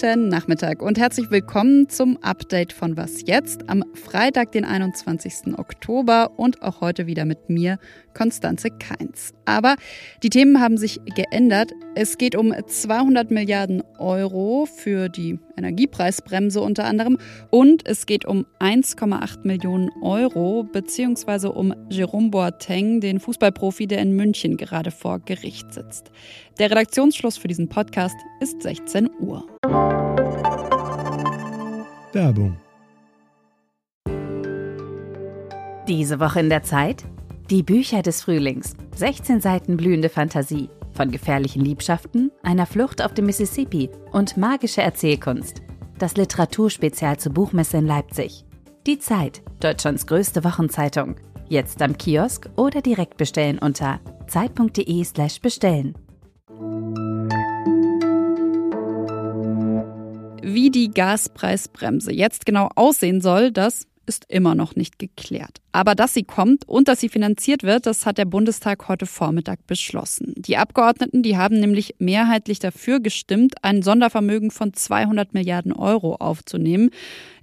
Guten Nachmittag und herzlich willkommen zum Update von Was jetzt am Freitag, den 21. Oktober und auch heute wieder mit mir, Konstanze Keins. Aber die Themen haben sich geändert. Es geht um 200 Milliarden Euro für die Energiepreisbremse unter anderem und es geht um 1,8 Millionen Euro beziehungsweise um Jerome Boateng, den Fußballprofi, der in München gerade vor Gericht sitzt. Der Redaktionsschluss für diesen Podcast ist 16 Uhr. Werbung. Diese Woche in der Zeit? Die Bücher des Frühlings. 16 Seiten blühende Fantasie. Von gefährlichen Liebschaften, einer Flucht auf dem Mississippi und magische Erzählkunst. Das Literaturspezial zur Buchmesse in Leipzig. Die Zeit, Deutschlands größte Wochenzeitung. Jetzt am Kiosk oder direkt bestellen unter zeit.de/slash bestellen. Wie die Gaspreisbremse jetzt genau aussehen soll, das ist immer noch nicht geklärt. Aber dass sie kommt und dass sie finanziert wird, das hat der Bundestag heute Vormittag beschlossen. Die Abgeordneten, die haben nämlich mehrheitlich dafür gestimmt, ein Sondervermögen von 200 Milliarden Euro aufzunehmen.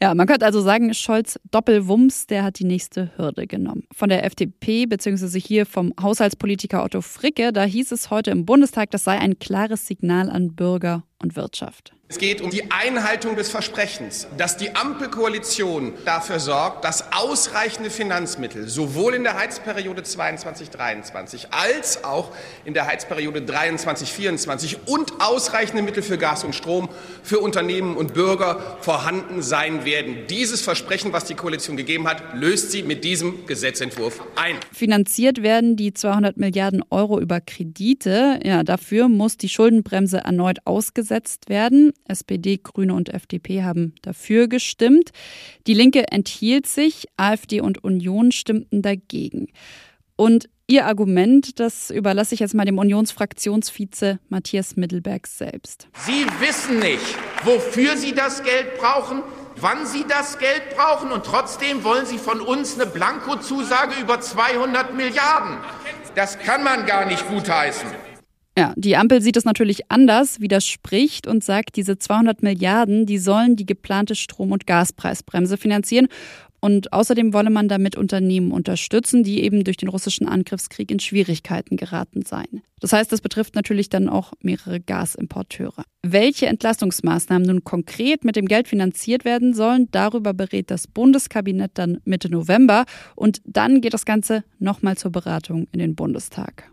Ja, man könnte also sagen, Scholz Doppelwumms, der hat die nächste Hürde genommen. Von der FDP beziehungsweise hier vom Haushaltspolitiker Otto Fricke, da hieß es heute im Bundestag, das sei ein klares Signal an Bürger und Wirtschaft. Es geht um die Einhaltung des Versprechens, dass die Ampelkoalition dafür sorgt, dass ausreichende Finanzmittel sowohl in der Heizperiode 22-23 als auch in der Heizperiode 23-24 und ausreichende Mittel für Gas und Strom für Unternehmen und Bürger vorhanden sein werden. Dieses Versprechen, was die Koalition gegeben hat, löst sie mit diesem Gesetzentwurf ein. Finanziert werden die 200 Milliarden Euro über Kredite. Ja, dafür muss die Schuldenbremse erneut ausgesetzt werden. SPD, Grüne und FDP haben dafür gestimmt. Die Linke enthielt sich, AfD und Union stimmten dagegen. Und Ihr Argument, das überlasse ich jetzt mal dem Unionsfraktionsvize Matthias Mittelberg selbst. Sie wissen nicht, wofür Sie das Geld brauchen, wann Sie das Geld brauchen und trotzdem wollen Sie von uns eine Blankozusage über 200 Milliarden. Das kann man gar nicht gutheißen. Ja, die Ampel sieht es natürlich anders, widerspricht und sagt, diese 200 Milliarden, die sollen die geplante Strom- und Gaspreisbremse finanzieren. Und außerdem wolle man damit Unternehmen unterstützen, die eben durch den russischen Angriffskrieg in Schwierigkeiten geraten seien. Das heißt, das betrifft natürlich dann auch mehrere Gasimporteure. Welche Entlastungsmaßnahmen nun konkret mit dem Geld finanziert werden sollen, darüber berät das Bundeskabinett dann Mitte November. Und dann geht das Ganze nochmal zur Beratung in den Bundestag.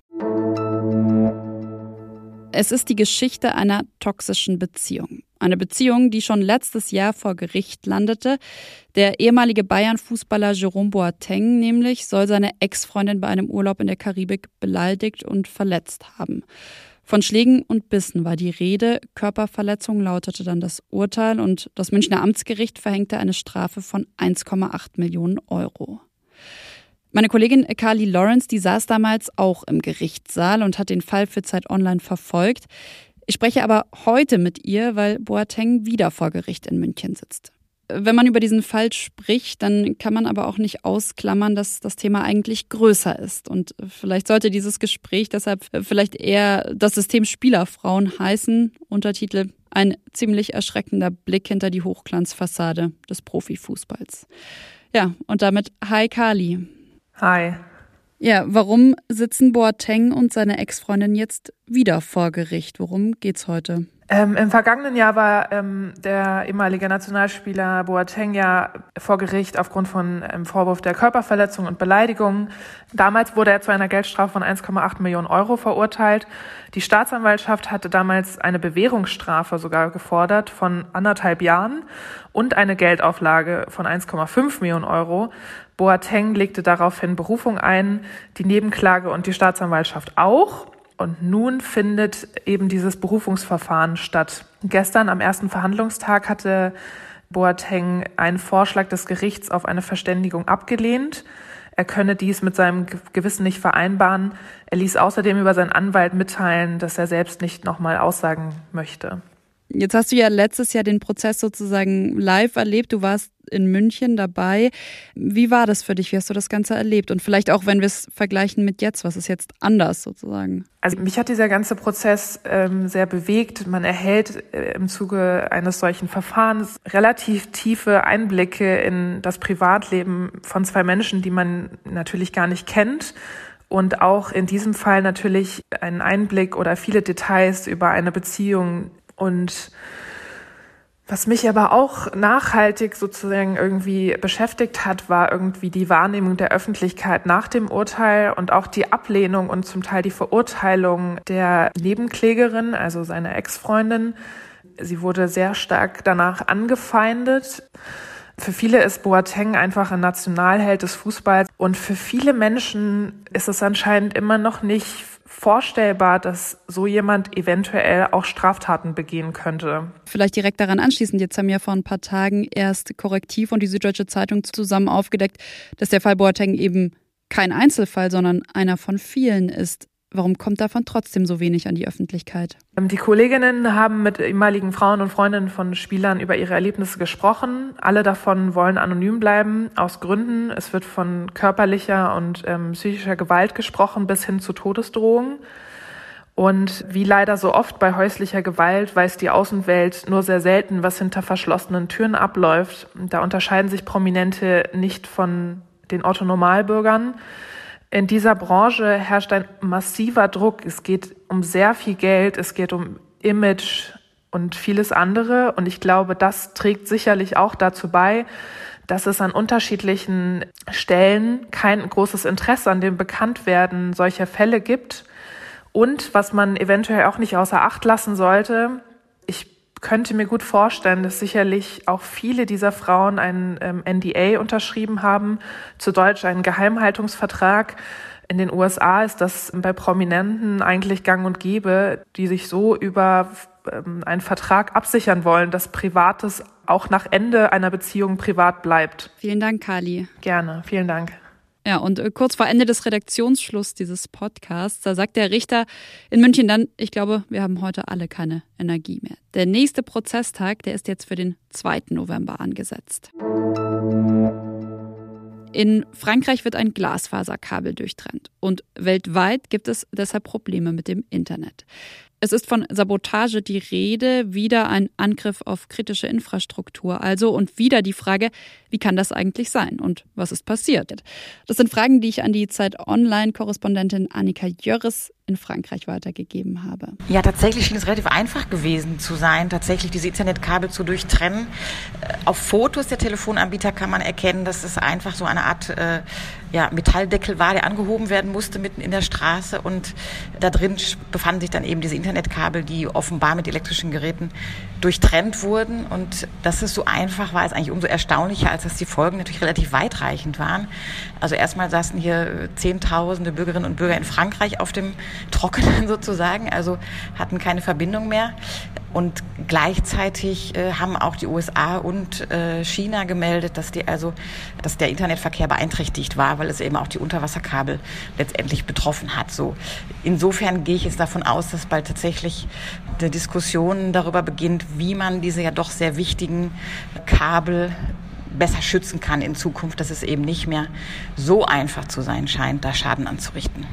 Es ist die Geschichte einer toxischen Beziehung. Eine Beziehung, die schon letztes Jahr vor Gericht landete. Der ehemalige Bayern-Fußballer Jerome Boateng nämlich soll seine Ex-Freundin bei einem Urlaub in der Karibik beleidigt und verletzt haben. Von Schlägen und Bissen war die Rede. Körperverletzung lautete dann das Urteil und das Münchner Amtsgericht verhängte eine Strafe von 1,8 Millionen Euro. Meine Kollegin Carly Lawrence, die saß damals auch im Gerichtssaal und hat den Fall für Zeit Online verfolgt. Ich spreche aber heute mit ihr, weil Boateng wieder vor Gericht in München sitzt. Wenn man über diesen Fall spricht, dann kann man aber auch nicht ausklammern, dass das Thema eigentlich größer ist. Und vielleicht sollte dieses Gespräch deshalb vielleicht eher das System Spielerfrauen heißen. Untertitel Ein ziemlich erschreckender Blick hinter die Hochglanzfassade des Profifußballs. Ja, und damit Hi Kali. Hi. Ja, warum sitzen Boateng und seine Ex-Freundin jetzt wieder vor Gericht? Worum geht's heute? Ähm, Im vergangenen Jahr war ähm, der ehemalige Nationalspieler Boateng ja vor Gericht aufgrund von ähm, Vorwurf der Körperverletzung und Beleidigung. Damals wurde er zu einer Geldstrafe von 1,8 Millionen Euro verurteilt. Die Staatsanwaltschaft hatte damals eine Bewährungsstrafe sogar gefordert von anderthalb Jahren und eine Geldauflage von 1,5 Millionen Euro. Boateng legte daraufhin Berufung ein, die Nebenklage und die Staatsanwaltschaft auch. Und nun findet eben dieses Berufungsverfahren statt. Gestern am ersten Verhandlungstag hatte Boateng einen Vorschlag des Gerichts auf eine Verständigung abgelehnt. Er könne dies mit seinem Gewissen nicht vereinbaren. Er ließ außerdem über seinen Anwalt mitteilen, dass er selbst nicht nochmal aussagen möchte. Jetzt hast du ja letztes Jahr den Prozess sozusagen live erlebt. Du warst in München dabei. Wie war das für dich? Wie hast du das Ganze erlebt? Und vielleicht auch, wenn wir es vergleichen mit jetzt, was ist jetzt anders sozusagen? Also mich hat dieser ganze Prozess ähm, sehr bewegt. Man erhält äh, im Zuge eines solchen Verfahrens relativ tiefe Einblicke in das Privatleben von zwei Menschen, die man natürlich gar nicht kennt und auch in diesem Fall natürlich einen Einblick oder viele Details über eine Beziehung und was mich aber auch nachhaltig sozusagen irgendwie beschäftigt hat, war irgendwie die Wahrnehmung der Öffentlichkeit nach dem Urteil und auch die Ablehnung und zum Teil die Verurteilung der Nebenklägerin, also seiner Ex-Freundin. Sie wurde sehr stark danach angefeindet. Für viele ist Boateng einfach ein Nationalheld des Fußballs und für viele Menschen ist es anscheinend immer noch nicht vorstellbar, dass so jemand eventuell auch Straftaten begehen könnte. Vielleicht direkt daran anschließend. Jetzt haben ja vor ein paar Tagen erst Korrektiv und die Süddeutsche Zeitung zusammen aufgedeckt, dass der Fall Boateng eben kein Einzelfall, sondern einer von vielen ist. Warum kommt davon trotzdem so wenig an die Öffentlichkeit? Ähm, die Kolleginnen haben mit ehemaligen Frauen und Freundinnen von Spielern über ihre Erlebnisse gesprochen. Alle davon wollen anonym bleiben, aus Gründen. Es wird von körperlicher und ähm, psychischer Gewalt gesprochen bis hin zu Todesdrohungen. Und wie leider so oft bei häuslicher Gewalt weiß die Außenwelt nur sehr selten, was hinter verschlossenen Türen abläuft. Da unterscheiden sich Prominente nicht von den Otto-Normalbürgern. In dieser Branche herrscht ein massiver Druck. Es geht um sehr viel Geld, es geht um Image und vieles andere. Und ich glaube, das trägt sicherlich auch dazu bei, dass es an unterschiedlichen Stellen kein großes Interesse an dem Bekanntwerden solcher Fälle gibt. Und was man eventuell auch nicht außer Acht lassen sollte, ich könnte mir gut vorstellen, dass sicherlich auch viele dieser Frauen einen ähm, NDA unterschrieben haben, zu Deutsch einen Geheimhaltungsvertrag. In den USA ist das bei Prominenten eigentlich gang und gäbe, die sich so über ähm, einen Vertrag absichern wollen, dass Privates auch nach Ende einer Beziehung privat bleibt. Vielen Dank, Kali. Gerne, vielen Dank. Ja, und äh, kurz vor Ende des Redaktionsschlusses dieses Podcasts, da sagt der Richter in München dann, ich glaube, wir haben heute alle keine Energie mehr. Der nächste Prozesstag, der ist jetzt für den 2. November angesetzt. In Frankreich wird ein Glasfaserkabel durchtrennt und weltweit gibt es deshalb Probleme mit dem Internet. Es ist von Sabotage die Rede, wieder ein Angriff auf kritische Infrastruktur also und wieder die Frage, wie kann das eigentlich sein und was ist passiert? Das sind Fragen, die ich an die Zeit Online-Korrespondentin Annika Jörres in Frankreich weitergegeben habe. Ja, tatsächlich schien es relativ einfach gewesen zu sein, tatsächlich diese Ethernet-Kabel zu durchtrennen. Äh, auf Fotos der Telefonanbieter kann man erkennen, dass es einfach so eine Art äh, ja, Metalldeckel war, der angehoben werden musste mitten in der Straße und da drin befanden sich dann eben diese Internetkabel, die offenbar mit elektrischen Geräten durchtrennt wurden und dass es so einfach war, ist eigentlich umso erstaunlicher, als dass die Folgen natürlich relativ weitreichend waren. Also erstmal saßen hier Zehntausende Bürgerinnen und Bürger in Frankreich auf dem Trockenen sozusagen, also hatten keine Verbindung mehr. Und gleichzeitig äh, haben auch die USA und äh, China gemeldet, dass die also, dass der Internetverkehr beeinträchtigt war, weil es eben auch die Unterwasserkabel letztendlich betroffen hat. So insofern gehe ich jetzt davon aus, dass bald tatsächlich eine Diskussion darüber beginnt, wie man diese ja doch sehr wichtigen Kabel besser schützen kann in Zukunft, dass es eben nicht mehr so einfach zu sein scheint, da Schaden anzurichten.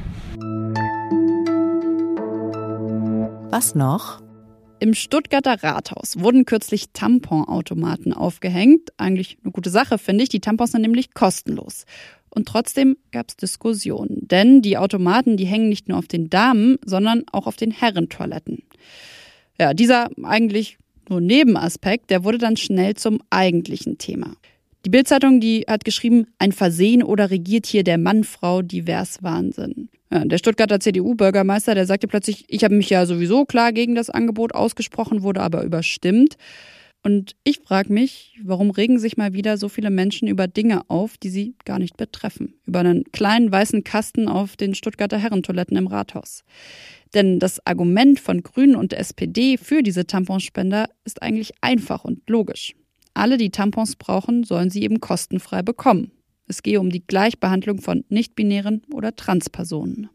Was noch? Im Stuttgarter Rathaus wurden kürzlich Tamponautomaten aufgehängt. Eigentlich eine gute Sache, finde ich. Die Tampons sind nämlich kostenlos. Und trotzdem gab es Diskussionen. Denn die Automaten, die hängen nicht nur auf den Damen, sondern auch auf den Herrentoiletten. Ja, dieser eigentlich nur Nebenaspekt, der wurde dann schnell zum eigentlichen Thema. Die Bildzeitung, die hat geschrieben, ein Versehen oder regiert hier der Mann-Frau divers Wahnsinn. Ja, der Stuttgarter CDU-Bürgermeister, der sagte plötzlich, ich habe mich ja sowieso klar gegen das Angebot ausgesprochen, wurde aber überstimmt. Und ich frage mich, warum regen sich mal wieder so viele Menschen über Dinge auf, die sie gar nicht betreffen? Über einen kleinen weißen Kasten auf den Stuttgarter Herrentoiletten im Rathaus. Denn das Argument von Grünen und der SPD für diese Tamponspender ist eigentlich einfach und logisch. Alle, die Tampons brauchen, sollen sie eben kostenfrei bekommen. Es gehe um die Gleichbehandlung von nichtbinären oder Transpersonen.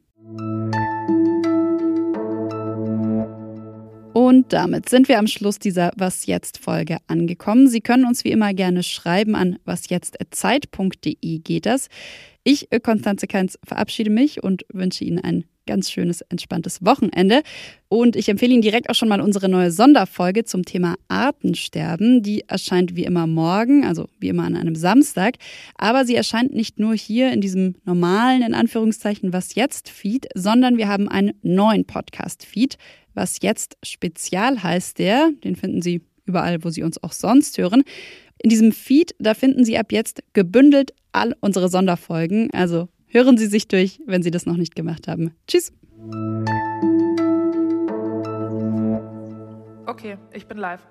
Und damit sind wir am Schluss dieser Was jetzt Folge angekommen. Sie können uns wie immer gerne schreiben an wasjetzt@zeit.de geht das. Ich, Konstanze Keins, verabschiede mich und wünsche Ihnen ein ganz schönes, entspanntes Wochenende. Und ich empfehle Ihnen direkt auch schon mal unsere neue Sonderfolge zum Thema Artensterben. Die erscheint wie immer morgen, also wie immer an einem Samstag. Aber sie erscheint nicht nur hier in diesem normalen, in Anführungszeichen, Was jetzt Feed, sondern wir haben einen neuen Podcast-Feed. Was jetzt Spezial heißt der. Den finden Sie überall, wo Sie uns auch sonst hören. In diesem Feed, da finden Sie ab jetzt gebündelt all unsere Sonderfolgen. Also hören Sie sich durch, wenn Sie das noch nicht gemacht haben. Tschüss. Okay, ich bin live.